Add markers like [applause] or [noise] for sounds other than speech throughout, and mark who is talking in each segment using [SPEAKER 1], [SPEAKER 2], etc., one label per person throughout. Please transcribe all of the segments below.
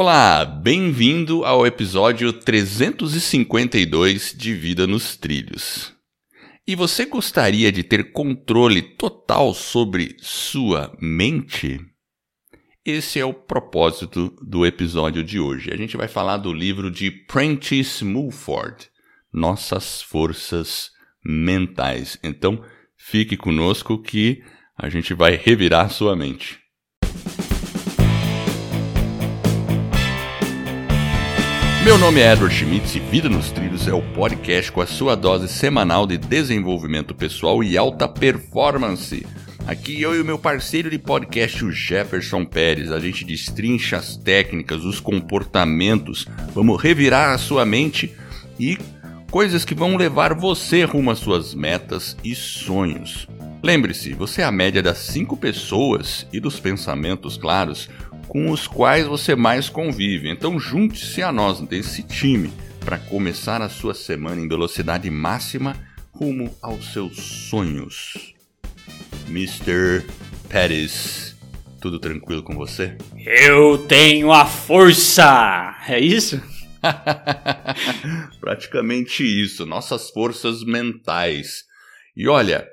[SPEAKER 1] Olá, bem-vindo ao episódio 352 de Vida nos Trilhos. E você gostaria de ter controle total sobre sua mente? Esse é o propósito do episódio de hoje. A gente vai falar do livro de Prentice Mulford, Nossas Forças Mentais. Então, fique conosco que a gente vai revirar sua mente. Meu nome é Edward Schmitz e Vida nos Trilhos é o podcast com a sua dose semanal de desenvolvimento pessoal e alta performance. Aqui eu e o meu parceiro de podcast, o Jefferson Pérez, a gente destrincha as técnicas, os comportamentos, vamos revirar a sua mente e coisas que vão levar você rumo às suas metas e sonhos. Lembre-se, você é a média das cinco pessoas e dos pensamentos claros com os quais você mais convive. Então junte-se a nós desse time para começar a sua semana em velocidade máxima rumo aos seus sonhos. Mr. Pettis, tudo tranquilo com você?
[SPEAKER 2] Eu tenho a força! É isso? [laughs]
[SPEAKER 1] Praticamente isso, nossas forças mentais. E olha,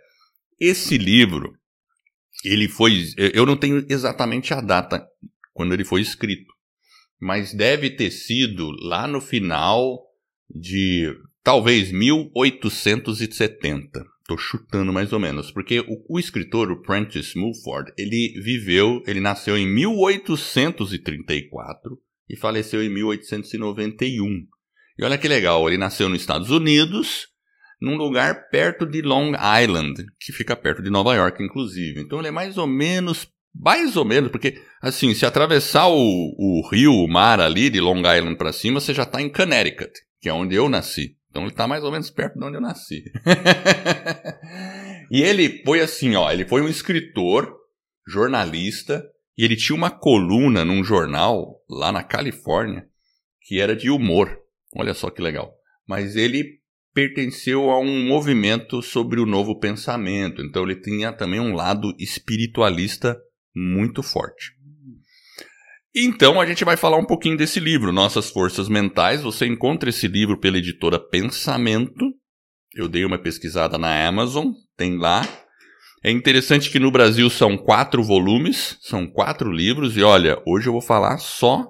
[SPEAKER 1] esse livro, ele foi. Eu não tenho exatamente a data quando ele foi escrito. Mas deve ter sido lá no final de talvez 1870. Estou chutando mais ou menos, porque o, o, escritor, o Prentice Mulford, ele viveu, ele nasceu em 1834 e faleceu em 1891. E olha que legal, ele nasceu nos Estados Unidos, num lugar perto de Long Island, que fica perto de Nova York, inclusive. Então ele é mais ou menos mais ou menos, porque, assim, se atravessar o, o rio, o mar ali, de Long Island para cima, você já está em Connecticut, que é onde eu nasci. Então ele está mais ou menos perto de onde eu nasci. [laughs] e ele foi assim, ó, ele foi um escritor, jornalista, e ele tinha uma coluna num jornal lá na Califórnia que era de humor. Olha só que legal. Mas ele pertenceu a um movimento sobre o novo pensamento. Então ele tinha também um lado espiritualista muito forte. Então a gente vai falar um pouquinho desse livro, Nossas Forças Mentais. Você encontra esse livro pela editora Pensamento. Eu dei uma pesquisada na Amazon, tem lá. É interessante que no Brasil são quatro volumes, são quatro livros, e olha, hoje eu vou falar só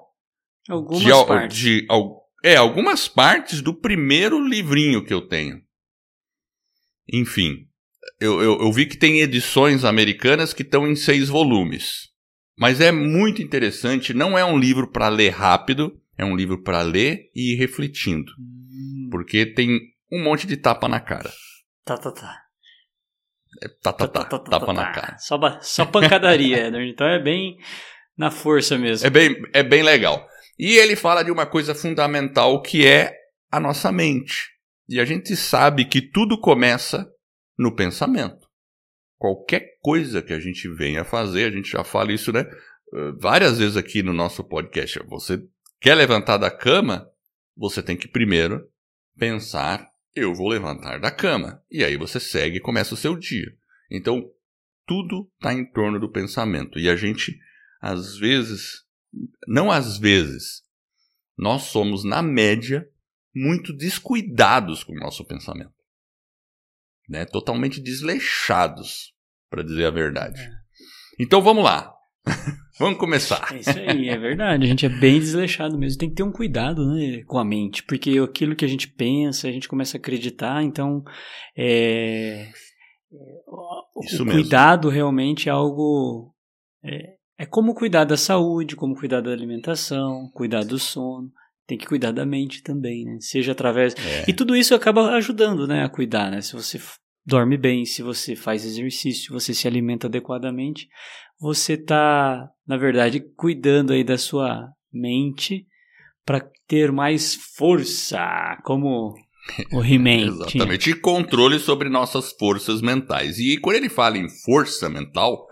[SPEAKER 2] algumas de, partes. De,
[SPEAKER 1] é, algumas partes do primeiro livrinho que eu tenho. Enfim, eu, eu, eu vi que tem edições americanas que estão em seis volumes. Mas é muito interessante, não é um livro para ler rápido, é um livro para ler e ir refletindo. Hum. Porque tem um monte de tapa na cara.
[SPEAKER 2] Tá, tá, tá.
[SPEAKER 1] É, tá, tá, tá, tá, tapa na cara.
[SPEAKER 2] Só, só pancadaria, Edward. Então é bem na força mesmo.
[SPEAKER 1] É bem, é bem legal. E ele fala de uma coisa fundamental que é a nossa mente. E a gente sabe que tudo começa no pensamento. Qualquer coisa que a gente venha fazer, a gente já fala isso, né? Eh, várias vezes aqui no nosso podcast. Você quer levantar da cama? Você tem que primeiro pensar: eu vou levantar da cama. E aí você segue e começa o seu dia. Então, tudo está em torno do pensamento. E a gente, às vezes, não às vezes, nós somos, na média, muito descuidados com o nosso pensamento né? Totalmente desleixados, para dizer a verdade. É. Então vamos lá. [laughs] vamos começar.
[SPEAKER 2] É isso aí, é verdade. A gente é bem desleixado mesmo. Tem que ter um cuidado né, com a mente, porque aquilo que a gente pensa, a gente começa a acreditar, então é, o, Isso cuidado realmente é algo. É, é como cuidar da saúde, como cuidar da alimentação, cuidar do sono tem que cuidar da mente também, né? Seja através. É. E tudo isso acaba ajudando, né, a cuidar, né? Se você dorme bem, se você faz exercício, se você se alimenta adequadamente, você está, na verdade, cuidando aí da sua mente para ter mais força, como o [laughs] He-Man.
[SPEAKER 1] Exatamente, e controle sobre nossas forças mentais. E quando ele fala em força mental,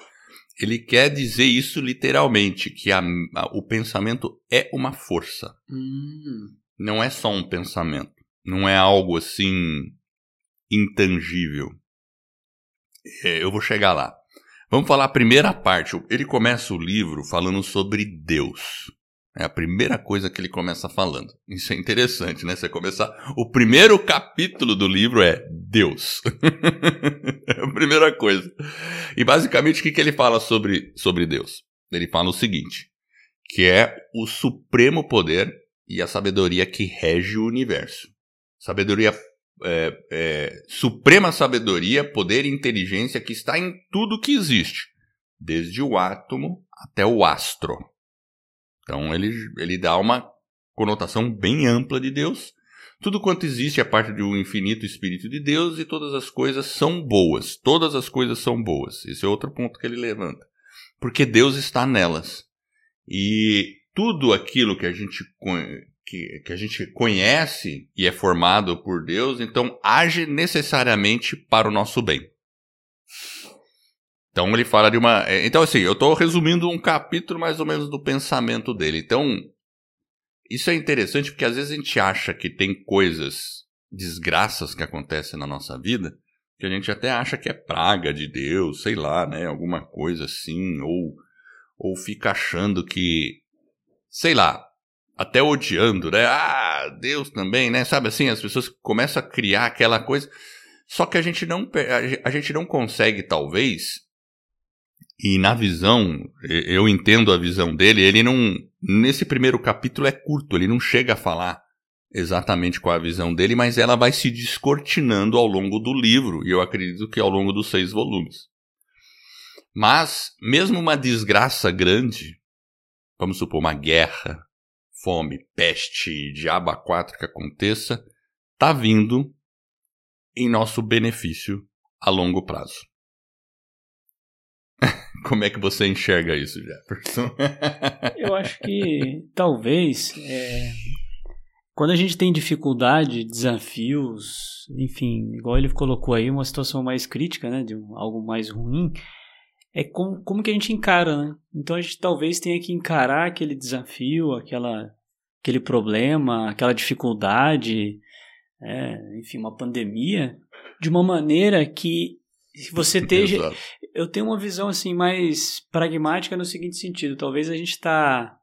[SPEAKER 1] ele quer dizer isso literalmente, que a, a, o pensamento é uma força. Hum. Não é só um pensamento. Não é algo assim intangível. É, eu vou chegar lá. Vamos falar a primeira parte. Ele começa o livro falando sobre Deus. É a primeira coisa que ele começa falando. Isso é interessante, né? Você começar. O primeiro capítulo do livro é Deus. [laughs] é a primeira coisa. E basicamente o que, que ele fala sobre, sobre Deus? Ele fala o seguinte: que é o supremo poder e a sabedoria que rege o universo. Sabedoria. É, é, suprema sabedoria, poder e inteligência que está em tudo que existe, desde o átomo até o astro. Então ele, ele dá uma conotação bem ampla de Deus. Tudo quanto existe é parte um infinito Espírito de Deus e todas as coisas são boas. Todas as coisas são boas. Esse é outro ponto que ele levanta. Porque Deus está nelas. E tudo aquilo que a gente, que, que a gente conhece e é formado por Deus, então age necessariamente para o nosso bem. Então ele fala de uma. É, então, assim, eu estou resumindo um capítulo mais ou menos do pensamento dele. Então, isso é interessante porque às vezes a gente acha que tem coisas, desgraças que acontecem na nossa vida, que a gente até acha que é praga de Deus, sei lá, né? Alguma coisa assim, ou, ou fica achando que, sei lá, até odiando, né? Ah, Deus também, né? Sabe assim, as pessoas começam a criar aquela coisa. Só que a gente não, a gente não consegue, talvez, e na visão, eu entendo a visão dele, ele não. Nesse primeiro capítulo é curto, ele não chega a falar exatamente qual a visão dele, mas ela vai se descortinando ao longo do livro, e eu acredito que ao longo dos seis volumes. Mas, mesmo uma desgraça grande, vamos supor uma guerra, fome, peste, diabo a quatro que aconteça, está vindo em nosso benefício a longo prazo. [laughs] Como é que você enxerga isso, Jefferson? [laughs]
[SPEAKER 2] Eu acho que talvez é, quando a gente tem dificuldade, desafios, enfim, igual ele colocou aí, uma situação mais crítica, né, de um, algo mais ruim, é como, como que a gente encara, né? Então a gente talvez tenha que encarar aquele desafio, aquela, aquele problema, aquela dificuldade, é, enfim, uma pandemia, de uma maneira que você esteja. Eu tenho uma visão assim mais pragmática no seguinte sentido: talvez a gente está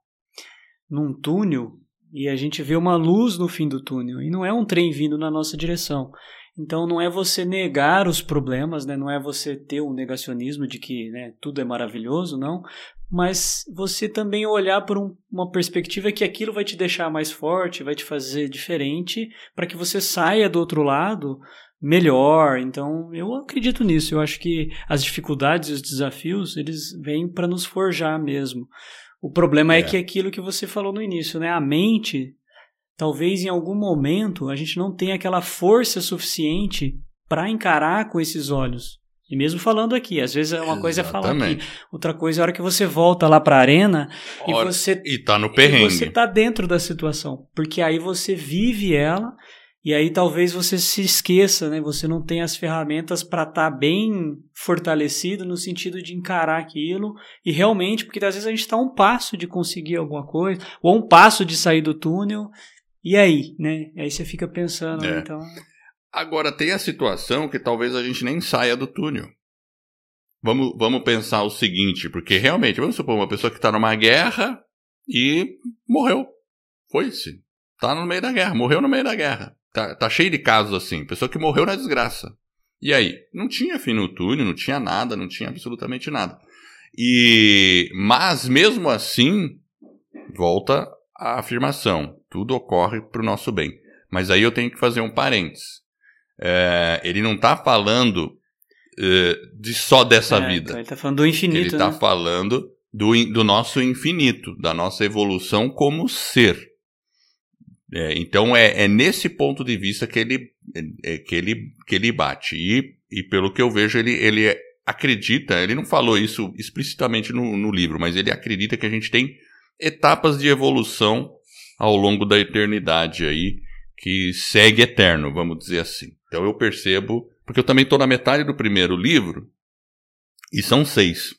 [SPEAKER 2] num túnel e a gente vê uma luz no fim do túnel e não é um trem vindo na nossa direção. Então não é você negar os problemas, né? não é você ter um negacionismo de que né, tudo é maravilhoso, não. Mas você também olhar por um, uma perspectiva que aquilo vai te deixar mais forte, vai te fazer diferente, para que você saia do outro lado melhor. Então, eu acredito nisso. Eu acho que as dificuldades e os desafios, eles vêm para nos forjar mesmo. O problema é. é que aquilo que você falou no início, né? A mente, talvez em algum momento a gente não tenha aquela força suficiente para encarar com esses olhos. E mesmo falando aqui, às vezes é uma coisa é falar aqui, outra coisa é a hora que você volta lá para a arena e você
[SPEAKER 1] e tá no perrengue.
[SPEAKER 2] Você tá dentro da situação, porque aí você vive ela e aí talvez você se esqueça, né? Você não tem as ferramentas para estar tá bem fortalecido no sentido de encarar aquilo e realmente, porque às vezes a gente está um passo de conseguir alguma coisa, ou um passo de sair do túnel, e aí, né? Aí você fica pensando, é. então.
[SPEAKER 1] Agora tem a situação que talvez a gente nem saia do túnel. Vamos, vamos pensar o seguinte, porque realmente, vamos supor uma pessoa que está numa guerra e morreu. Foi-se. Está no meio da guerra, morreu no meio da guerra. Tá, tá cheio de casos assim. Pessoa que morreu na desgraça. E aí? Não tinha fim no túnel, não tinha nada, não tinha absolutamente nada. E mas mesmo assim, volta a afirmação: tudo ocorre para o nosso bem. Mas aí eu tenho que fazer um parênteses. É, ele não está falando é, de só dessa é, vida. Então
[SPEAKER 2] ele está falando do infinito. Ele
[SPEAKER 1] está
[SPEAKER 2] né?
[SPEAKER 1] falando do, do nosso infinito, da nossa evolução como ser. É, então é, é, nesse ponto de vista que ele, é, que ele, que ele bate. E, e pelo que eu vejo, ele, ele acredita, ele não falou isso explicitamente no, no livro, mas ele acredita que a gente tem etapas de evolução ao longo da eternidade aí, que segue eterno, vamos dizer assim. Então eu percebo, porque eu também estou na metade do primeiro livro, e são seis.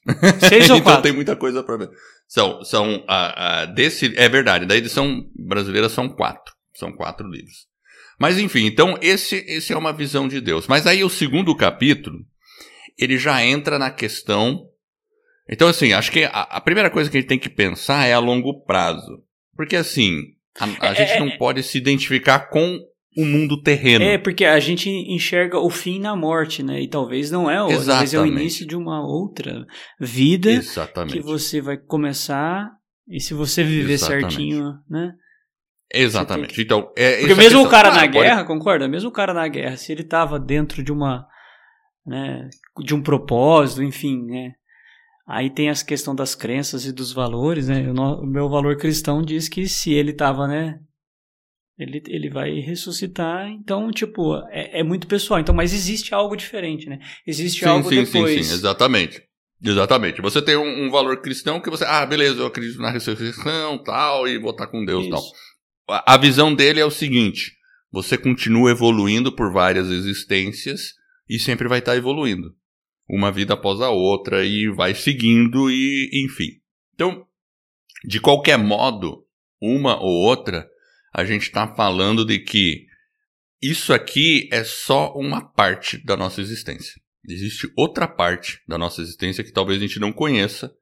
[SPEAKER 2] Seis [laughs] ou
[SPEAKER 1] então tem muita coisa para ver. São, são a, a, desse, é verdade, da edição brasileira são quatro. São quatro livros. Mas enfim, então esse, esse é uma visão de Deus. Mas aí o segundo capítulo, ele já entra na questão. Então, assim, acho que a, a primeira coisa que a gente tem que pensar é a longo prazo. Porque assim, a, a é, gente é, não é. pode se identificar com o mundo terreno.
[SPEAKER 2] É, porque a gente enxerga o fim na morte, né? E talvez não é, o, talvez é o início de uma outra vida Exatamente. que você vai começar e se você viver Exatamente. certinho, né?
[SPEAKER 1] Exatamente. Que... Então, é,
[SPEAKER 2] porque mesmo questão, o cara na guerra, pode... concorda? Mesmo o cara na guerra, se ele tava dentro de uma, né, de um propósito, enfim, né? Aí tem essa questão das crenças e dos valores, né? O, meu valor cristão diz que se ele tava, né, ele, ele vai ressuscitar, então, tipo, é, é, muito pessoal. Então, mas existe algo diferente, né? Existe
[SPEAKER 1] sim,
[SPEAKER 2] algo
[SPEAKER 1] sim,
[SPEAKER 2] depois.
[SPEAKER 1] Sim, sim, exatamente. Exatamente. Você tem um, um, valor cristão que você, ah, beleza, eu acredito na ressurreição, tal, e vou estar com Deus, Isso. tal. A, a visão dele é o seguinte: você continua evoluindo por várias existências e sempre vai estar evoluindo. Uma vida após a outra e vai seguindo e, enfim. Então, de qualquer modo, uma ou outra, a gente está falando de que isso aqui é só uma parte da nossa existência. Existe outra parte da nossa existência que talvez a gente não conheça.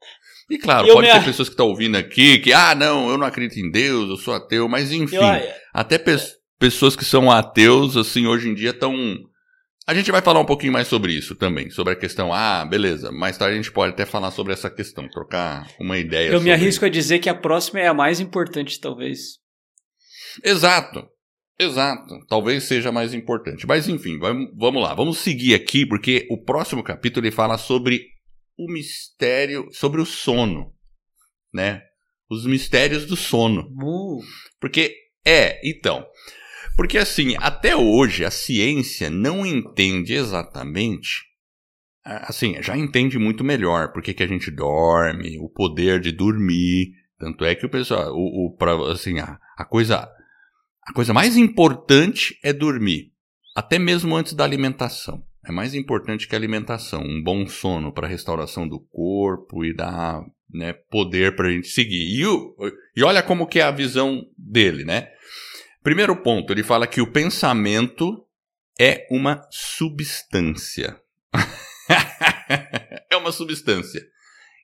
[SPEAKER 1] E claro, eu pode me... ter pessoas que estão ouvindo aqui que, ah, não, eu não acredito em Deus, eu sou ateu, mas enfim, eu... até pe pessoas que são ateus, assim, hoje em dia estão. A gente vai falar um pouquinho mais sobre isso também, sobre a questão, ah, beleza, mais tarde a gente pode até falar sobre essa questão, trocar uma ideia.
[SPEAKER 2] Eu me arrisco a dizer que a próxima é a mais importante, talvez.
[SPEAKER 1] Exato. Exato. Talvez seja mais importante. Mas enfim, vamos lá. Vamos seguir aqui, porque o próximo capítulo ele fala sobre o mistério, sobre o sono, né? Os mistérios do sono.
[SPEAKER 2] Uh.
[SPEAKER 1] Porque é, então. Porque assim, até hoje a ciência não entende exatamente. Assim, já entende muito melhor porque que a gente dorme, o poder de dormir. Tanto é que o pessoal, o, o pra, assim, a, a coisa a coisa mais importante é dormir, até mesmo antes da alimentação. É mais importante que a alimentação, um bom sono para a restauração do corpo e dar né, poder para a gente seguir. E, o, e olha como que é a visão dele, né? Primeiro ponto, ele fala que o pensamento é uma substância. [laughs] é uma substância.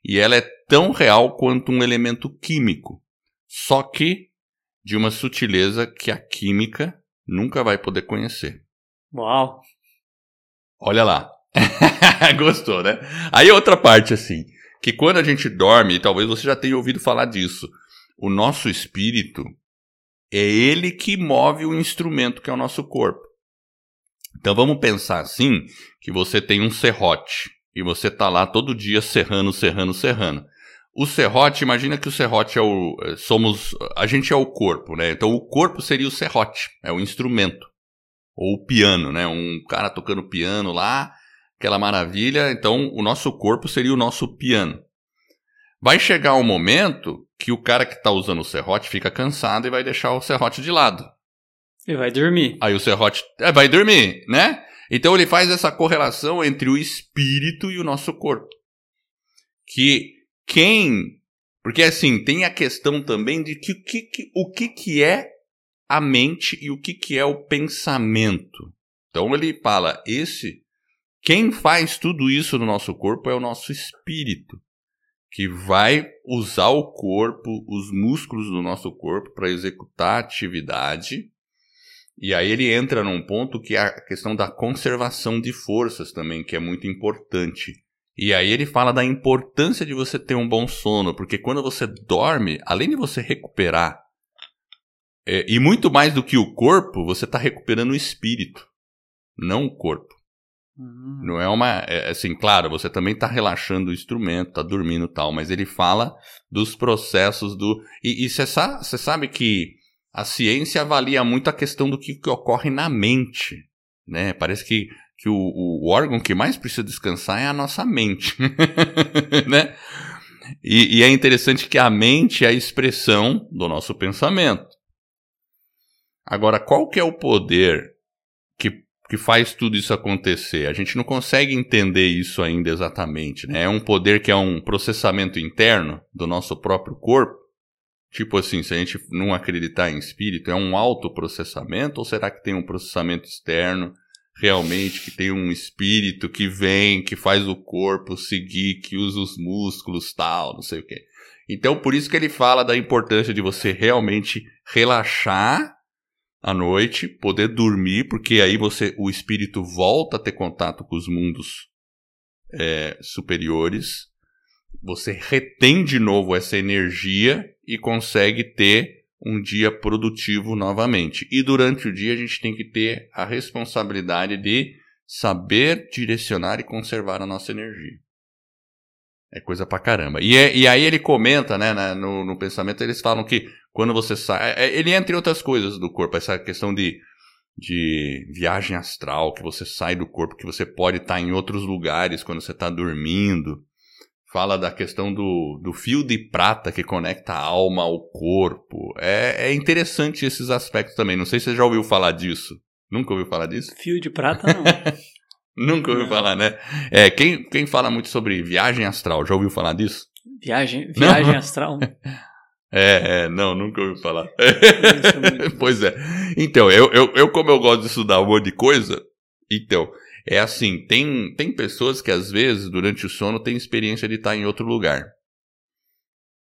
[SPEAKER 1] E ela é tão real quanto um elemento químico. Só que de uma sutileza que a química nunca vai poder conhecer.
[SPEAKER 2] Uau!
[SPEAKER 1] Olha lá. [laughs] Gostou, né? Aí outra parte assim, que quando a gente dorme, e talvez você já tenha ouvido falar disso, o nosso espírito é ele que move o instrumento que é o nosso corpo. Então vamos pensar assim, que você tem um serrote e você tá lá todo dia serrando, serrando, serrando. O serrote, imagina que o serrote é o. Eh, somos. A gente é o corpo, né? Então o corpo seria o serrote, é o instrumento. Ou o piano, né? Um cara tocando piano lá, aquela maravilha. Então o nosso corpo seria o nosso piano. Vai chegar um momento que o cara que está usando o serrote fica cansado e vai deixar o serrote de lado.
[SPEAKER 2] E vai dormir.
[SPEAKER 1] Aí o serrote é, vai dormir, né? Então ele faz essa correlação entre o espírito e o nosso corpo. Que quem. Porque assim, tem a questão também de que, que, que, o que, que é a mente e o que, que é o pensamento. Então ele fala: esse. Quem faz tudo isso no nosso corpo é o nosso espírito, que vai usar o corpo, os músculos do nosso corpo para executar atividade. E aí ele entra num ponto que é a questão da conservação de forças também, que é muito importante. E aí ele fala da importância de você ter um bom sono, porque quando você dorme, além de você recuperar, é, e muito mais do que o corpo, você está recuperando o espírito, não o corpo. Uhum. Não é uma. É, assim, claro, você também está relaxando o instrumento, está dormindo tal, mas ele fala dos processos do. E você sabe, sabe que a ciência avalia muito a questão do que, que ocorre na mente. Né? Parece que que o, o, órgão que mais precisa descansar é a nossa mente, [laughs] né? E, e, é interessante que a mente é a expressão do nosso pensamento. Agora, qual que é o poder que, faz tudo isso acontecer? A gente não consegue entender isso ainda exatamente, né? É um poder que é um processamento interno do nosso próprio corpo? Tipo assim, se a gente não acreditar em espírito, é um autoprocessamento ou será que tem um processamento externo realmente que tem um espírito que vem, que faz o corpo seguir, que usa os músculos, tal, não sei o quê. Então, por isso que ele fala da importância de você realmente relaxar à noite, poder dormir, porque aí você, o espírito volta a ter contato com os mundos é, superiores. Você retém de novo essa energia e consegue ter um dia produtivo novamente. E durante o dia a gente tem que ter a responsabilidade de saber direcionar e conservar a nossa energia. É coisa pra caramba. E, é, e aí ele comenta, né, no, no, pensamento, eles falam que quando você sai. É, é, ele entre outras coisas do corpo, essa questão de, de viagem astral, que você sai do corpo, que você pode estar em outros lugares quando você está dormindo. Fala da questão do, do fio de prata que conecta a alma ao corpo. É, é interessante esses aspectos também. Não sei se você já ouviu falar disso. Nunca ouviu falar disso?
[SPEAKER 2] Fio de prata, [laughs] não.
[SPEAKER 1] Nunca ouviu falar, né? É, quem, quem fala muito sobre viagem astral, já ouviu falar disso?
[SPEAKER 2] Viagem, viagem não? astral? [laughs]
[SPEAKER 1] É, é, não, nunca ouviu falar. [laughs] pois é. Então, eu, eu, eu, como eu gosto de estudar um monte de coisa, então, é assim, tem, tem pessoas que às vezes, durante o sono, têm experiência de estar em outro lugar.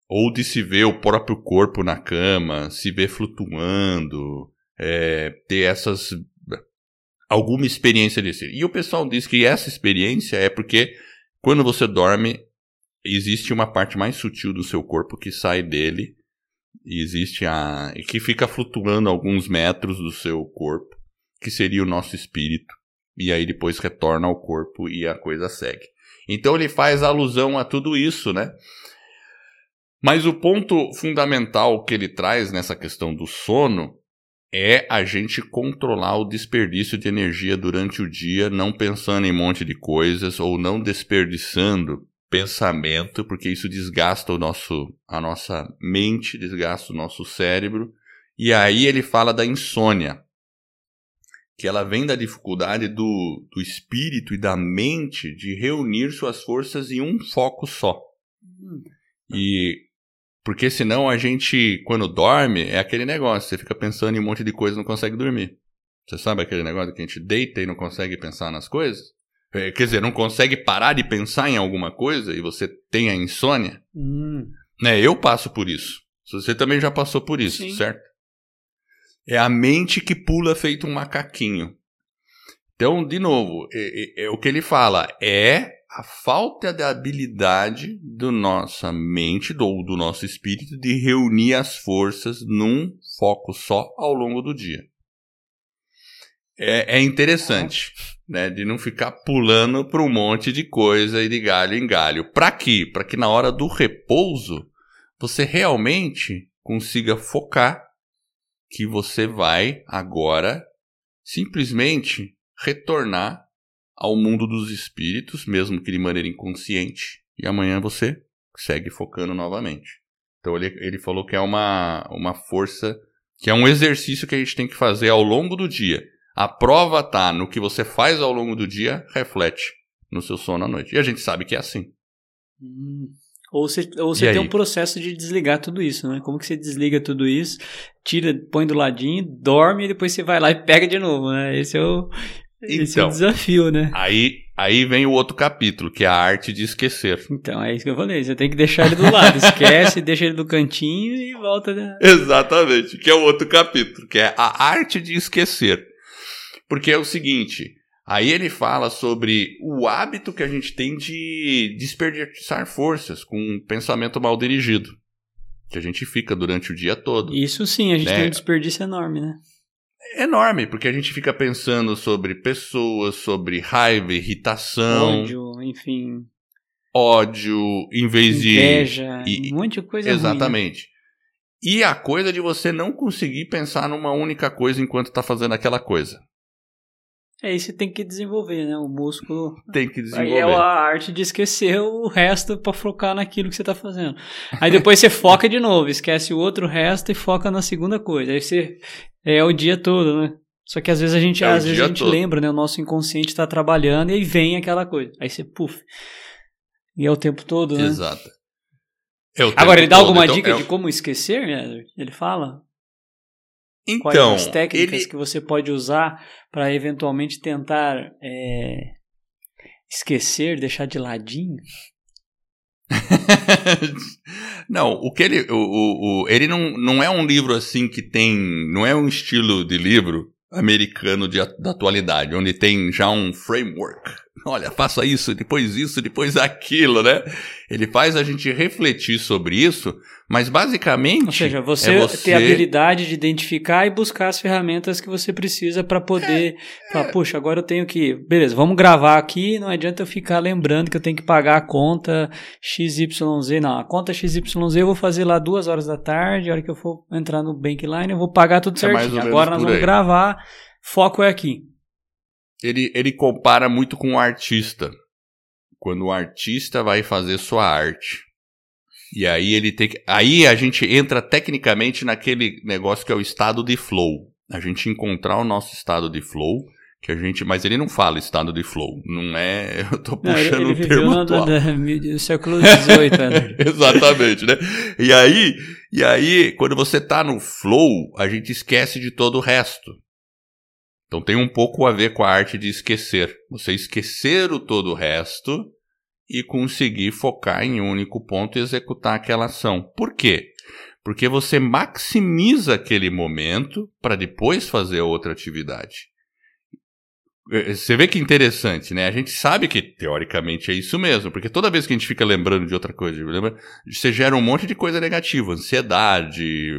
[SPEAKER 1] Ou de se ver o próprio corpo na cama, se ver flutuando, é, ter essas alguma experiência desse. E o pessoal diz que essa experiência é porque quando você dorme, existe uma parte mais sutil do seu corpo que sai dele e existe a que fica flutuando alguns metros do seu corpo, que seria o nosso espírito, e aí depois retorna ao corpo e a coisa segue. Então ele faz alusão a tudo isso, né? Mas o ponto fundamental que ele traz nessa questão do sono é a gente controlar o desperdício de energia durante o dia, não pensando em um monte de coisas ou não desperdiçando pensamento, porque isso desgasta o nosso, a nossa mente, desgasta o nosso cérebro. E aí ele fala da insônia, que ela vem da dificuldade do, do espírito e da mente de reunir suas forças em um foco só. Hum. E porque senão a gente, quando dorme, é aquele negócio, você fica pensando em um monte de coisa e não consegue dormir. Você sabe aquele negócio que a gente deita e não consegue pensar nas coisas? É, quer dizer, não consegue parar de pensar em alguma coisa e você tem a insônia? Hum. Né, eu passo por isso. Você também já passou por isso, Sim. certo? É a mente que pula feito um macaquinho. Então, de novo, é, é, é o que ele fala é a falta de habilidade do nossa mente, do, do nosso espírito, de reunir as forças num foco só ao longo do dia. É, é interessante, né? De não ficar pulando para um monte de coisa e de galho em galho. Para quê? Para que na hora do repouso você realmente consiga focar que você vai agora simplesmente retornar ao mundo dos espíritos, mesmo que de maneira inconsciente, e amanhã você segue focando novamente. Então ele, ele falou que é uma, uma força, que é um exercício que a gente tem que fazer ao longo do dia. A prova tá no que você faz ao longo do dia, reflete no seu sono à noite. E a gente sabe que é assim.
[SPEAKER 2] Hum. Ou você, ou você tem um processo de desligar tudo isso, né? Como que você desliga tudo isso, tira, põe do ladinho, dorme e depois você vai lá e pega de novo, né? Esse é o, esse então, é o então, desafio, né?
[SPEAKER 1] Aí, aí vem o outro capítulo, que é a arte de esquecer.
[SPEAKER 2] Então, é isso que eu falei. Você tem que deixar ele do lado. Esquece, [laughs] deixa ele do cantinho e volta. Né?
[SPEAKER 1] Exatamente, que é o outro capítulo, que é a arte de esquecer. Porque é o seguinte, aí ele fala sobre o hábito que a gente tem de desperdiçar forças com um pensamento mal dirigido. Que a gente fica durante o dia todo.
[SPEAKER 2] Isso sim, a gente né? tem um desperdício enorme, né?
[SPEAKER 1] Enorme, porque a gente fica pensando sobre pessoas, sobre raiva, irritação.
[SPEAKER 2] Ódio, enfim.
[SPEAKER 1] Ódio, em vez
[SPEAKER 2] Inveja,
[SPEAKER 1] de.
[SPEAKER 2] um monte de coisa
[SPEAKER 1] Exatamente.
[SPEAKER 2] Ruim, né?
[SPEAKER 1] E a coisa de você não conseguir pensar numa única coisa enquanto está fazendo aquela coisa.
[SPEAKER 2] É, isso tem que desenvolver, né? O músculo.
[SPEAKER 1] Tem que desenvolver.
[SPEAKER 2] Aí é a arte de esquecer o resto para focar naquilo que você está fazendo. Aí depois você foca de novo, esquece o outro resto e foca na segunda coisa. Aí você é o dia todo, né? Só que às vezes a gente, é às vezes a gente lembra, né? O nosso inconsciente está trabalhando e aí vem aquela coisa. Aí você, puf. E é o tempo todo, né?
[SPEAKER 1] Exato.
[SPEAKER 2] É Agora, ele dá todo. alguma então, dica é... de como esquecer, né? Ele fala?
[SPEAKER 1] Então,
[SPEAKER 2] Quais as técnicas ele... que você pode usar para eventualmente tentar é, esquecer, deixar de ladinho? [laughs]
[SPEAKER 1] não, o que ele. O, o, o, ele não, não é um livro assim que tem. Não é um estilo de livro americano de, da atualidade, onde tem já um framework. Olha, faça isso, depois isso, depois aquilo, né? Ele faz a gente refletir sobre isso, mas basicamente. Ou
[SPEAKER 2] seja, você, é você... ter a habilidade de identificar e buscar as ferramentas que você precisa para poder é, falar, é. puxa, agora eu tenho que. Beleza, vamos gravar aqui, não adianta eu ficar lembrando que eu tenho que pagar a conta XYZ. Não, a conta XYZ eu vou fazer lá duas horas da tarde, a hora que eu for entrar no Bankline, eu vou pagar tudo é certinho. Agora nós vamos aí. gravar, foco é aqui
[SPEAKER 1] ele, ele compara muito com o artista. Quando o artista vai fazer sua arte. E aí ele tem que. Aí a gente entra tecnicamente naquele negócio que é o estado de flow. A gente encontrar o nosso estado de flow, que a gente. Mas ele não fala estado de flow. Não é. [laughs] Eu tô puxando não, ele, ele um termo. atual.
[SPEAKER 2] Do século XVIII, né? [laughs]
[SPEAKER 1] Exatamente, né? E aí, e aí, quando você tá no flow, a gente esquece de todo o resto. Então tem um pouco a ver com a arte de esquecer. Você esquecer o todo o resto e conseguir focar em um único ponto e executar aquela ação. Por quê? Porque você maximiza aquele momento para depois fazer outra atividade. É, você vê que interessante, né? A gente sabe que teoricamente é isso mesmo, porque toda vez que a gente fica lembrando de outra coisa, lembra, você gera um monte de coisa negativa, ansiedade,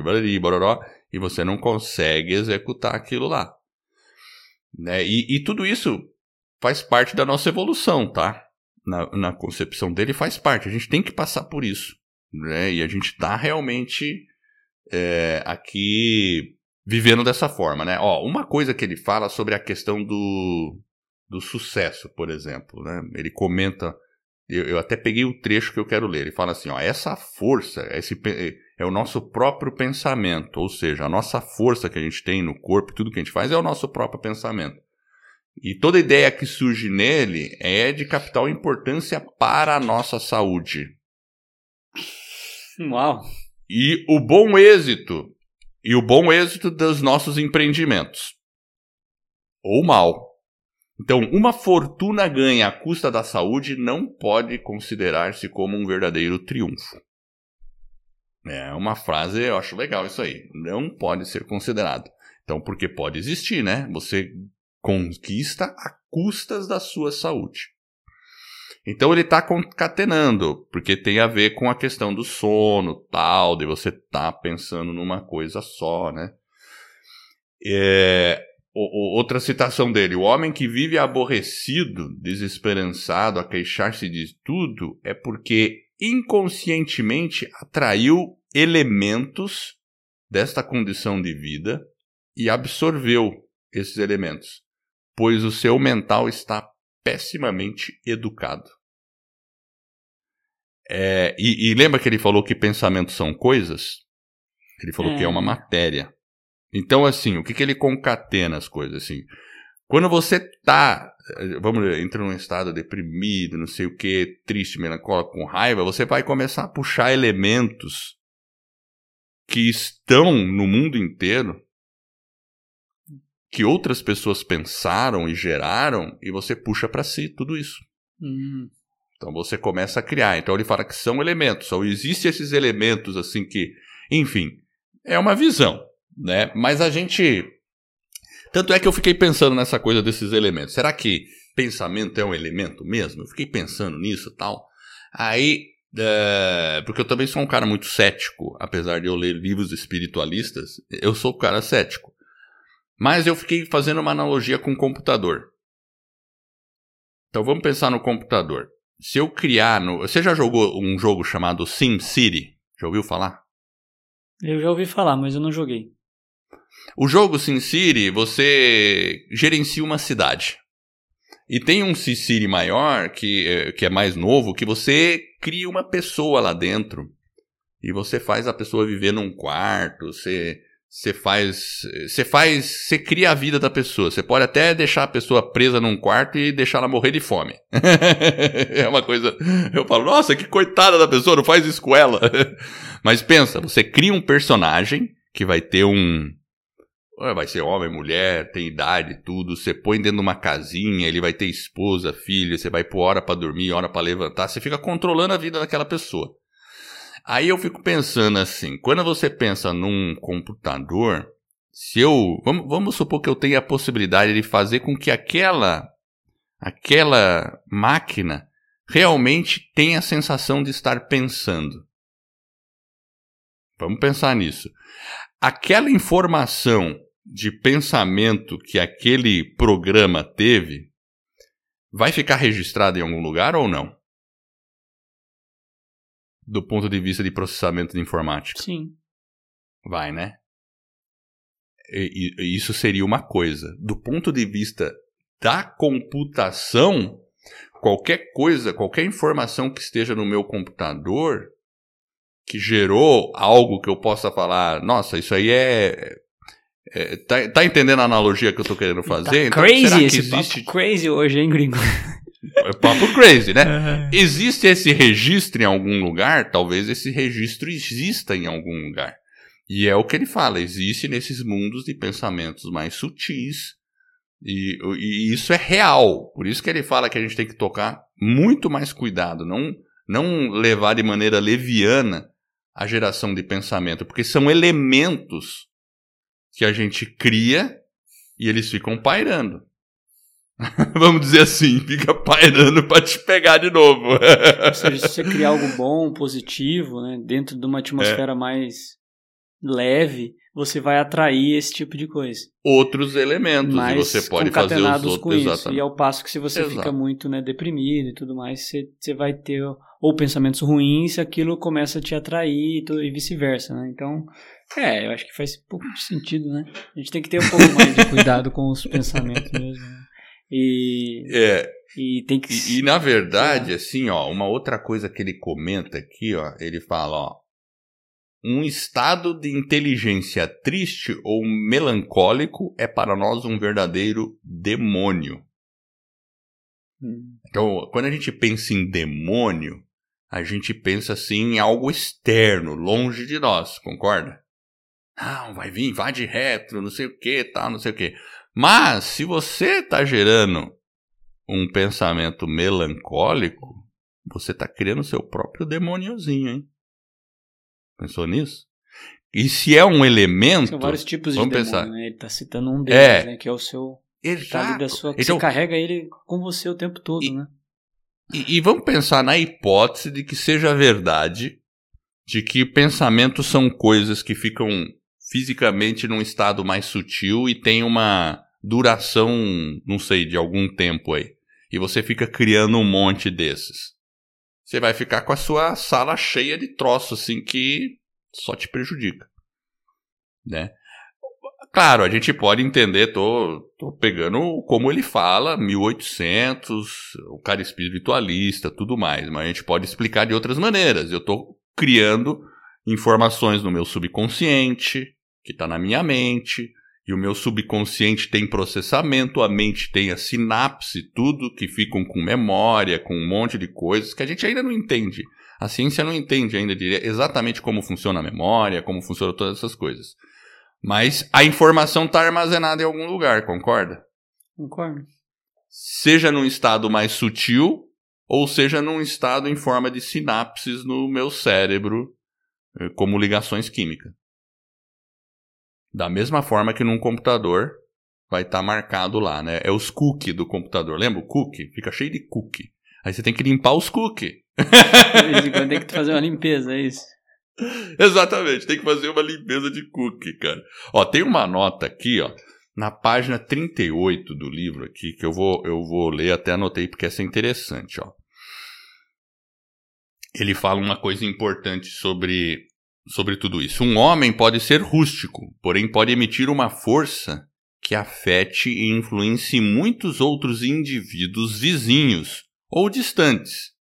[SPEAKER 1] e você não consegue executar aquilo lá. Né? E, e tudo isso faz parte da nossa evolução, tá? Na, na, concepção dele faz parte. A gente tem que passar por isso. Né? E a gente está realmente é, aqui vivendo dessa forma. Né? Ó, uma coisa que ele fala sobre a questão do, do sucesso, por exemplo. Né? Ele comenta. Eu, eu até peguei o trecho que eu quero ler. Ele fala assim: ó, essa força, esse, é o nosso próprio pensamento, ou seja, a nossa força que a gente tem no corpo, tudo que a gente faz é o nosso próprio pensamento. E toda ideia que surge nele é de capital importância para a nossa saúde.
[SPEAKER 2] Uau!
[SPEAKER 1] E o bom êxito, e o bom êxito dos nossos empreendimentos. Ou mal. Então, uma fortuna ganha à custa da saúde não pode considerar-se como um verdadeiro triunfo. É uma frase, eu acho legal isso aí. Não pode ser considerado. Então, porque pode existir, né? Você conquista a custas da sua saúde. Então ele está concatenando, porque tem a ver com a questão do sono, tal, de você tá pensando numa coisa só, né? É, outra citação dele: o homem que vive aborrecido, desesperançado, a queixar-se de tudo, é porque inconscientemente atraiu elementos desta condição de vida e absorveu esses elementos, pois o seu mental está pessimamente educado. É, e, e, lembra que ele falou que pensamentos são coisas? Ele falou é. que é uma matéria. Então, assim, o que, que ele concatena as coisas? Assim, quando você tá, vamos entra num estado deprimido, não sei o que, triste, melancólico, com raiva, você vai começar a puxar elementos que estão no mundo inteiro, que outras pessoas pensaram e geraram, e você puxa para si tudo isso. Hum. Então você começa a criar. Então ele fala que são elementos, só existem esses elementos assim que, enfim, é uma visão, né? Mas a gente tanto é que eu fiquei pensando nessa coisa desses elementos. Será que pensamento é um elemento mesmo? Eu fiquei pensando nisso, tal. Aí é, porque eu também sou um cara muito cético, apesar de eu ler livros espiritualistas, eu sou um cara cético. Mas eu fiquei fazendo uma analogia com o computador. Então vamos pensar no computador. Se eu criar no. Você já jogou um jogo chamado SimCity? Já ouviu falar?
[SPEAKER 2] Eu já ouvi falar, mas eu não joguei.
[SPEAKER 1] O jogo SimCity, você gerencia uma cidade. E tem um City maior, que, é, que é mais novo, que você cria uma pessoa lá dentro. E você faz a pessoa viver num quarto, você, você faz. Você faz. Você cria a vida da pessoa. Você pode até deixar a pessoa presa num quarto e deixar ela morrer de fome. [laughs] é uma coisa. Eu falo, nossa, que coitada da pessoa, não faz isso com ela. [laughs] Mas pensa, você cria um personagem que vai ter um, vai ser homem, mulher, tem idade, tudo. Você põe dentro de uma casinha, ele vai ter esposa, filho, você vai pôr hora para dormir, hora para levantar, você fica controlando a vida daquela pessoa. Aí eu fico pensando assim, quando você pensa num computador, se eu, vamos, vamos supor que eu tenha a possibilidade de fazer com que aquela aquela máquina realmente tenha a sensação de estar pensando. Vamos pensar nisso. Aquela informação de pensamento que aquele programa teve vai ficar registrada em algum lugar ou não? Do ponto de vista de processamento de informática.
[SPEAKER 2] Sim.
[SPEAKER 1] Vai, né? E, e, isso seria uma coisa. Do ponto de vista da computação, qualquer coisa, qualquer informação que esteja no meu computador que gerou algo que eu possa falar, nossa, isso aí é. É tá, tá, entendendo a analogia que eu tô querendo tá fazer?
[SPEAKER 2] Tá então, crazy esse existe... papo crazy hoje, hein, gringo?
[SPEAKER 1] É papo crazy, né? [laughs] Existe esse registro em algum lugar? Talvez esse registro exista em algum lugar. E é o que ele fala, existe nesses mundos de pensamentos mais sutis. E, e isso é real. Por isso que ele fala que a gente tem que tocar muito mais cuidado, não, não levar de maneira leviana a geração de pensamento, porque são elementos que a gente cria e eles ficam pairando. [laughs] Vamos dizer assim, fica pairando para te pegar de novo.
[SPEAKER 2] Ou seja, se você criar algo bom, positivo, né, dentro de uma atmosfera é. mais leve, você vai atrair esse tipo de coisa.
[SPEAKER 1] Outros elementos, Mas e você pode fazer os outros.
[SPEAKER 2] com isso. Exatamente. E ao passo que se você Exato. fica muito né, deprimido e tudo mais, você, você vai ter ou pensamentos ruins, aquilo começa a te atrair e vice-versa, né? Então, é, eu acho que faz pouco de sentido, né? A gente tem que ter um pouco mais de cuidado com os pensamentos mesmo. Né? E,
[SPEAKER 1] é,
[SPEAKER 2] e tem que...
[SPEAKER 1] E, e na verdade, é. assim, ó, uma outra coisa que ele comenta aqui, ó, ele fala, ó, um estado de inteligência triste ou melancólico é para nós um verdadeiro demônio. Hum. Então, quando a gente pensa em demônio, a gente pensa assim em algo externo, longe de nós, concorda? Não, vai vir, vai de retro, não sei o que, tá, não sei o que. Mas, se você está gerando um pensamento melancólico, você está criando seu próprio demôniozinho, hein? Pensou nisso? E se é um elemento.
[SPEAKER 2] São vários tipos de demônio, pensar. né? Ele está citando um deles, é, né? Que é o seu. Exato. Tá da sua, então, você carrega ele com você o tempo todo,
[SPEAKER 1] e,
[SPEAKER 2] né?
[SPEAKER 1] E, e vamos pensar na hipótese de que seja verdade de que pensamentos são coisas que ficam fisicamente num estado mais sutil e tem uma duração, não sei, de algum tempo aí. E você fica criando um monte desses. Você vai ficar com a sua sala cheia de troços assim que só te prejudica, né? Claro, a gente pode entender, tô, tô pegando como ele fala, 1800, o cara espiritualista, tudo mais, mas a gente pode explicar de outras maneiras. Eu tô criando informações no meu subconsciente, que está na minha mente, e o meu subconsciente tem processamento, a mente tem a sinapse, tudo que ficam com memória, com um monte de coisas que a gente ainda não entende. A ciência não entende ainda exatamente como funciona a memória, como funcionam todas essas coisas. Mas a informação está armazenada em algum lugar, concorda?
[SPEAKER 2] Concordo.
[SPEAKER 1] Seja num estado mais sutil, ou seja num estado em forma de sinapses no meu cérebro, eh, como ligações químicas. Da mesma forma que num computador vai estar tá marcado lá, né? É os cookies do computador. Lembra o cookie? Fica cheio de cookie. Aí você tem que limpar os cookies.
[SPEAKER 2] De vez em quando tem que fazer uma limpeza, é isso? [laughs]
[SPEAKER 1] Exatamente, tem que fazer uma limpeza de cookie, cara. Ó, tem uma nota aqui, ó, na página 38 do livro aqui, que eu vou, eu vou ler, até anotei porque essa é interessante, ó. Ele fala uma coisa importante sobre, sobre tudo isso. Um homem pode ser rústico, porém pode emitir uma força que afete e influencie muitos outros indivíduos vizinhos ou distantes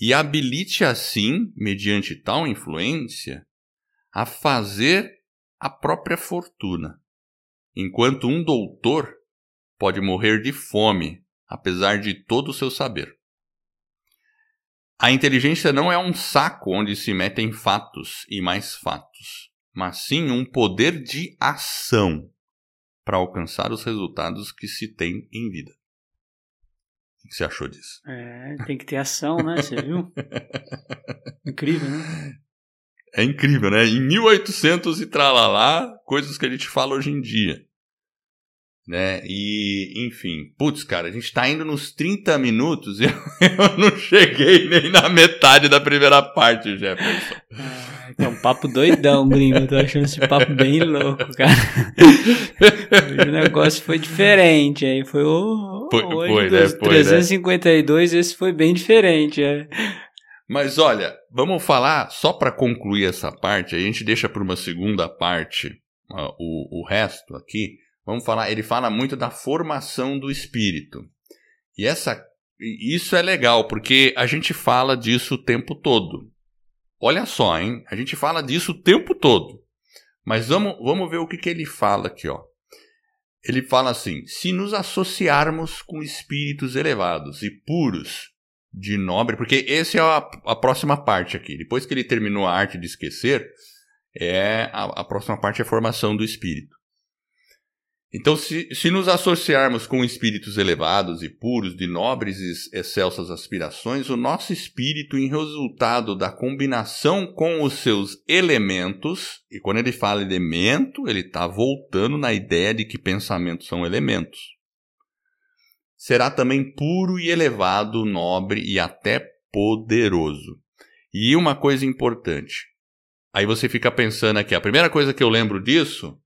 [SPEAKER 1] e habilite assim, mediante tal influência, a fazer a própria fortuna, enquanto um doutor pode morrer de fome, apesar de todo o seu saber. A inteligência não é um saco onde se metem fatos e mais fatos, mas sim um poder de ação, para alcançar os resultados que se tem em vida. O que você achou disso?
[SPEAKER 2] É, tem que ter ação, né? Você viu? [laughs] Incrível, né?
[SPEAKER 1] É incrível, né? Em 1800 e tralalá, coisas que a gente fala hoje em dia. Né? E, enfim, putz, cara, a gente tá indo nos 30 minutos e eu, [laughs] eu não cheguei nem na metade da primeira parte, Jefferson.
[SPEAKER 2] Ah, é um papo doidão, gringo. Eu tô achando esse papo bem louco, cara. [laughs] o negócio foi diferente, aí foi o. Foi, foi, né? Foi, 352, né? esse foi bem diferente, é.
[SPEAKER 1] Mas olha, vamos falar, só para concluir essa parte, a gente deixa para uma segunda parte uh, o, o resto aqui. Vamos falar, ele fala muito da formação do espírito. E essa, isso é legal, porque a gente fala disso o tempo todo. Olha só, hein? A gente fala disso o tempo todo. Mas vamos, vamos ver o que, que ele fala aqui, ó. Ele fala assim: se nos associarmos com espíritos elevados e puros, de nobre, porque esse é a, a próxima parte aqui. Depois que ele terminou a arte de esquecer, é a, a próxima parte é a formação do espírito. Então, se, se nos associarmos com espíritos elevados e puros, de nobres e excelsas aspirações, o nosso espírito, em resultado da combinação com os seus elementos, e quando ele fala elemento, ele está voltando na ideia de que pensamentos são elementos, será também puro e elevado, nobre e até poderoso. E uma coisa importante. Aí você fica pensando aqui, a primeira coisa que eu lembro disso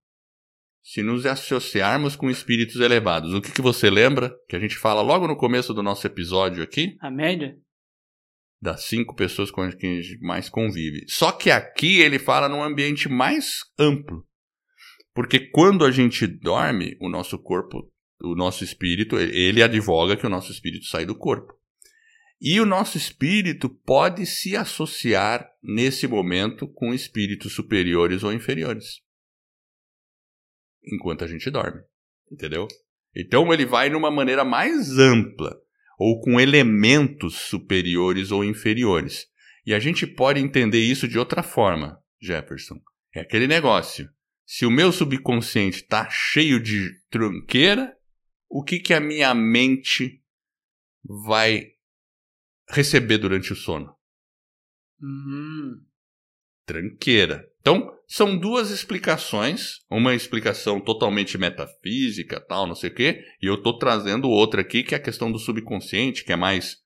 [SPEAKER 1] se nos associarmos com espíritos elevados. O que, que você lembra? Que a gente fala logo no começo do nosso episódio aqui?
[SPEAKER 2] A média?
[SPEAKER 1] Das cinco pessoas com quem a gente mais convive. Só que aqui ele fala num ambiente mais amplo. Porque quando a gente dorme, o nosso corpo, o nosso espírito, ele advoga que o nosso espírito sai do corpo. E o nosso espírito pode se associar nesse momento com espíritos superiores ou inferiores enquanto a gente dorme. Entendeu? Então ele vai numa maneira mais ampla, ou com elementos superiores ou inferiores. E a gente pode entender isso de outra forma, Jefferson. É aquele negócio. Se o meu subconsciente está cheio de tranqueira, o que, que a minha mente vai receber durante o sono?
[SPEAKER 2] Uhum.
[SPEAKER 1] Tranqueira. Então, são duas explicações, uma explicação totalmente metafísica, tal, não sei o quê, e eu estou trazendo outra aqui, que é a questão do subconsciente, que é mais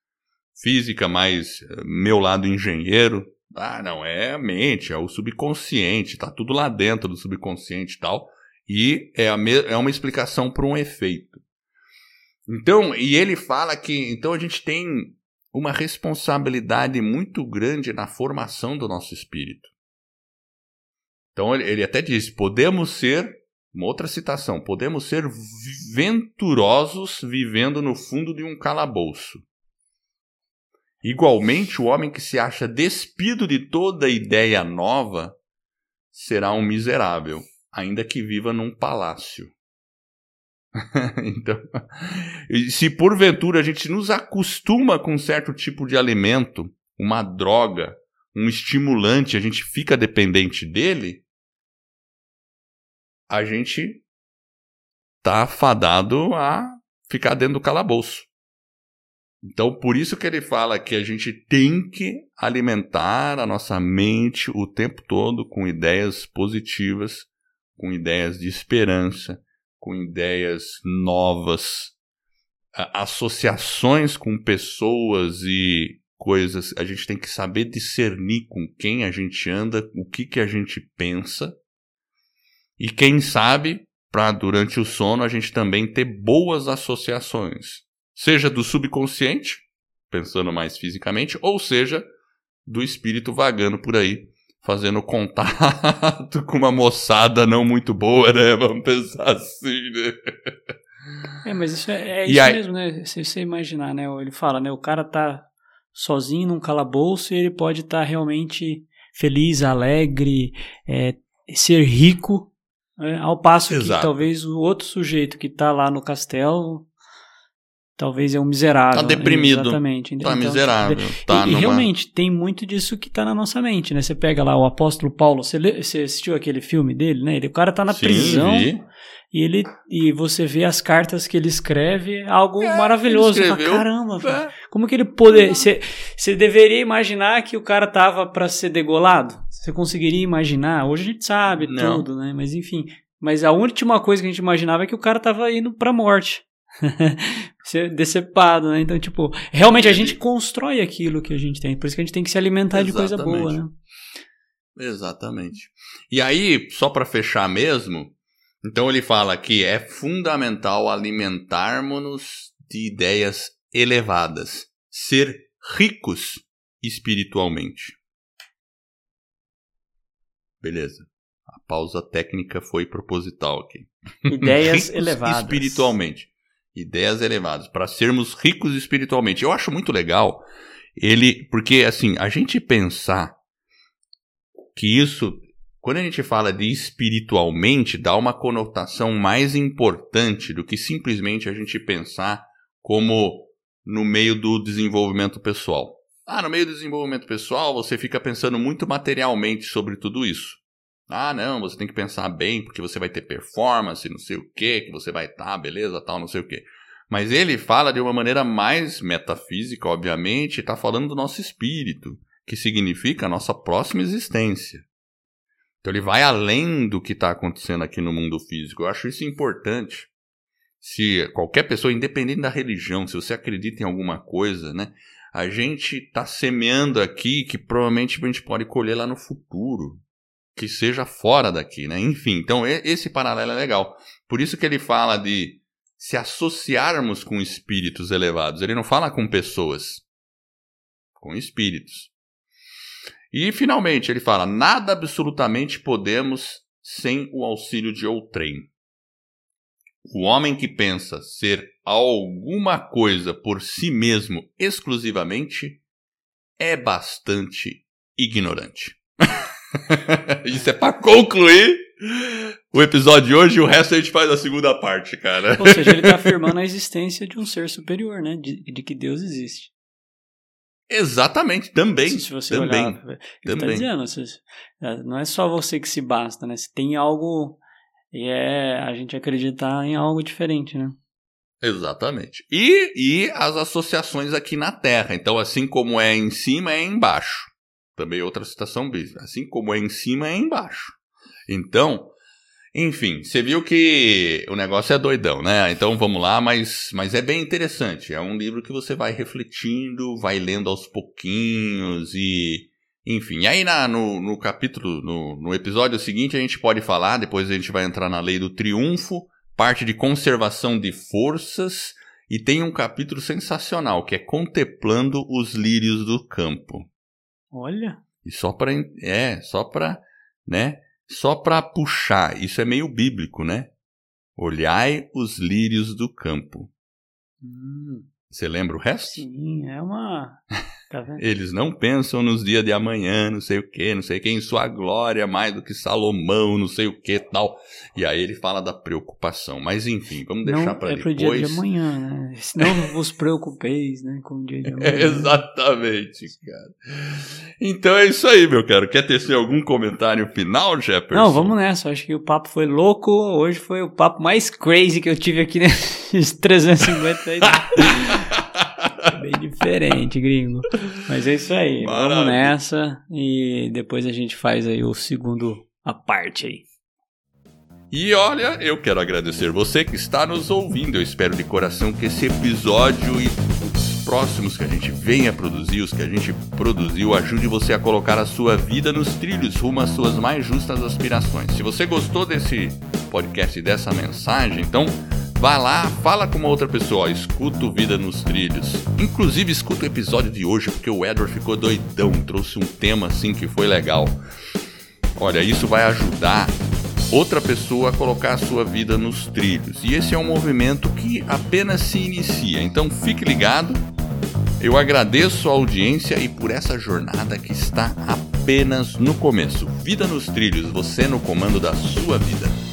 [SPEAKER 1] física, mais eh, meu lado engenheiro. Ah, não, é a mente, é o subconsciente, tá tudo lá dentro do subconsciente e tal, e é, é uma explicação para um efeito. Então, e ele fala que então a gente tem uma responsabilidade muito grande na formação do nosso espírito. Então ele até diz: podemos ser, uma outra citação, podemos ser venturosos vivendo no fundo de um calabouço. Igualmente, o homem que se acha despido de toda ideia nova será um miserável, ainda que viva num palácio. [laughs] então, se porventura a gente nos acostuma com um certo tipo de alimento, uma droga, um estimulante, a gente fica dependente dele, a gente tá fadado a ficar dentro do calabouço. Então, por isso que ele fala que a gente tem que alimentar a nossa mente o tempo todo com ideias positivas, com ideias de esperança, com ideias novas, associações com pessoas e coisas. A gente tem que saber discernir com quem a gente anda, o que, que a gente pensa e quem sabe, para durante o sono a gente também ter boas associações, seja do subconsciente, pensando mais fisicamente, ou seja do espírito vagando por aí, fazendo contato [laughs] com uma moçada não muito boa, né? [laughs] Vamos pensar assim, né?
[SPEAKER 2] É, mas isso é, é isso aí... mesmo, né? Se você imaginar, né? Ele fala, né? O cara tá sozinho num calabouço e ele pode estar tá realmente feliz, alegre, é, ser rico, é, ao passo Exato. que talvez o outro sujeito que está lá no castelo talvez é um miserável.
[SPEAKER 1] Tá deprimido.
[SPEAKER 2] Exatamente.
[SPEAKER 1] Tá então, miserável. Tá
[SPEAKER 2] e, numa... e, realmente, tem muito disso que tá na nossa mente, né? Você pega lá o apóstolo Paulo, você, lê, você assistiu aquele filme dele, né? Ele, o cara tá na Sim, prisão. Vi. E ele e você vê as cartas que ele escreve, algo é, maravilhoso. Fala, Caramba, é. como que ele poderia. Você, deveria imaginar que o cara tava para ser degolado? Você conseguiria imaginar? Hoje a gente sabe Não. tudo, né? Mas enfim. Mas a última coisa que a gente imaginava é que o cara tava indo pra morte. [laughs] ser decepado, né? Então, tipo, realmente a gente constrói aquilo que a gente tem. Por isso que a gente tem que se alimentar Exatamente. de coisa boa, né?
[SPEAKER 1] Exatamente. E aí, só para fechar mesmo, então ele fala que é fundamental alimentarmos-nos de ideias elevadas, ser ricos espiritualmente. Beleza. A pausa técnica foi proposital aqui. [laughs]
[SPEAKER 2] Ideias ricos elevadas.
[SPEAKER 1] Espiritualmente. Ideias elevadas. Para sermos ricos espiritualmente. Eu acho muito legal ele. Porque, assim, a gente pensar que isso. Quando a gente fala de espiritualmente, dá uma conotação mais importante do que simplesmente a gente pensar como no meio do desenvolvimento pessoal. Ah, no meio do desenvolvimento pessoal, você fica pensando muito materialmente sobre tudo isso. Ah, não, você tem que pensar bem, porque você vai ter performance, não sei o que, que você vai estar, tá, beleza, tal, não sei o que. Mas ele fala de uma maneira mais metafísica, obviamente, está falando do nosso espírito, que significa a nossa próxima existência. Então ele vai além do que está acontecendo aqui no mundo físico. Eu acho isso importante. Se qualquer pessoa, independente da religião, se você acredita em alguma coisa, né? A gente está semeando aqui que provavelmente a gente pode colher lá no futuro que seja fora daqui, né? Enfim, então esse paralelo é legal. Por isso que ele fala de se associarmos com espíritos elevados. Ele não fala com pessoas, com espíritos. E finalmente ele fala: nada absolutamente podemos sem o auxílio de outrem. O homem que pensa ser alguma coisa por si mesmo exclusivamente é bastante ignorante. [laughs] Isso é para concluir o episódio de hoje e o resto a gente faz a segunda parte, cara.
[SPEAKER 2] Ou seja, ele está afirmando a existência de um ser superior, né? De, de que Deus existe.
[SPEAKER 1] Exatamente, também. Se você também, olhar,
[SPEAKER 2] ele tá também. Tá dizendo, é, não é só você que se basta, né? Se tem algo e é a gente acreditar em algo diferente, né?
[SPEAKER 1] Exatamente. E, e as associações aqui na Terra. Então, assim como é em cima, é embaixo. Também outra citação bíblica. Assim como é em cima, é embaixo. Então, enfim, você viu que o negócio é doidão, né? Então vamos lá, mas, mas é bem interessante. É um livro que você vai refletindo, vai lendo aos pouquinhos e. Enfim, aí na, no, no capítulo, no, no episódio seguinte, a gente pode falar, depois a gente vai entrar na lei do triunfo, parte de conservação de forças, e tem um capítulo sensacional que é contemplando os lírios do campo.
[SPEAKER 2] Olha.
[SPEAKER 1] E só para é, só para, né? Só para puxar, isso é meio bíblico, né? Olhai os lírios do campo. Hum. Você lembra o resto?
[SPEAKER 2] Sim, é uma. [laughs]
[SPEAKER 1] Tá Eles não pensam nos dias de amanhã, não sei o que, não sei quem, sua glória mais do que Salomão, não sei o que tal. E aí ele fala da preocupação. Mas enfim, vamos deixar para é depois. É pro
[SPEAKER 2] dia de amanhã, né? Não vos preocupeis, né, com o dia de [laughs] amanhã.
[SPEAKER 1] Exatamente, cara. Então é isso aí, meu caro. Quer tecer algum comentário final, Jefferson?
[SPEAKER 2] Não, vamos nessa. Acho que o papo foi louco. Hoje foi o papo mais crazy que eu tive aqui nesses [laughs] 350 aí. [laughs] bem diferente, gringo. Mas é isso aí. Maravilha. Vamos nessa e depois a gente faz aí o segundo a parte aí.
[SPEAKER 1] E olha, eu quero agradecer você que está nos ouvindo. Eu espero de coração que esse episódio e os próximos que a gente venha produzir, os que a gente produziu, ajude você a colocar a sua vida nos trilhos rumo às suas mais justas aspirações. Se você gostou desse podcast e dessa mensagem, então Vá lá, fala com uma outra pessoa, escuta o Vida nos Trilhos. Inclusive, escuta o episódio de hoje, porque o Edward ficou doidão, trouxe um tema assim que foi legal. Olha, isso vai ajudar outra pessoa a colocar a sua vida nos trilhos. E esse é um movimento que apenas se inicia. Então fique ligado. Eu agradeço a audiência e por essa jornada que está apenas no começo. Vida nos trilhos, você no comando da sua vida.